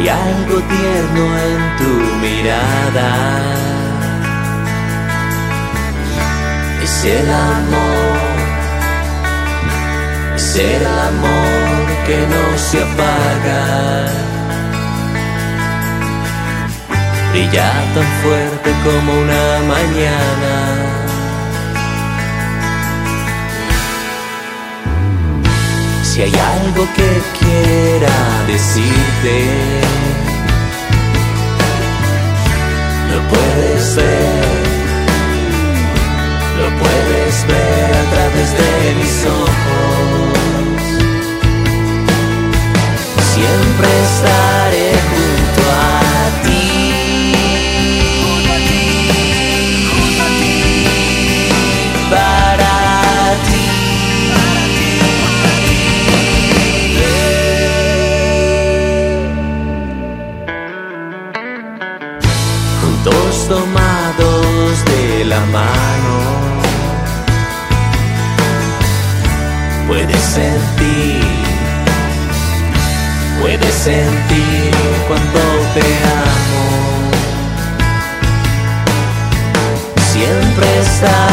Hay algo tierno en tu mirada. Es el amor, es el amor que no se apaga. Brilla tan fuerte como una mañana. Si hay algo que quiera decirte, lo puedes ver, Juntos tomados de la mano. Puedes sentir, puedes sentir cuando te amo. Siempre estaré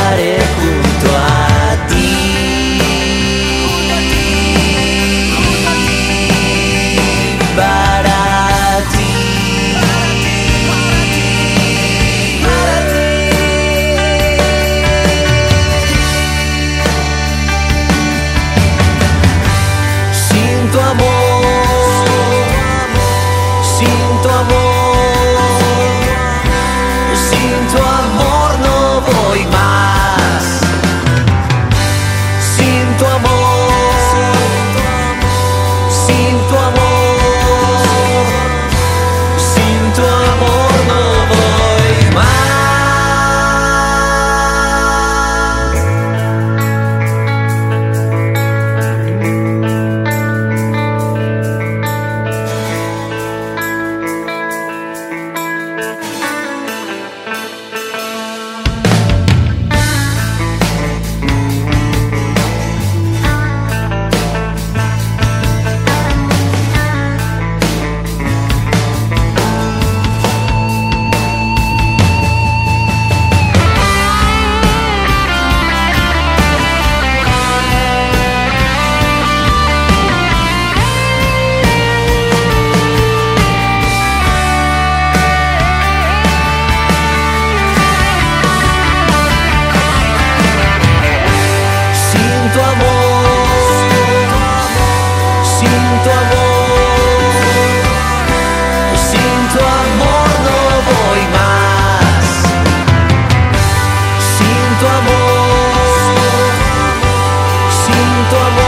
Sin tu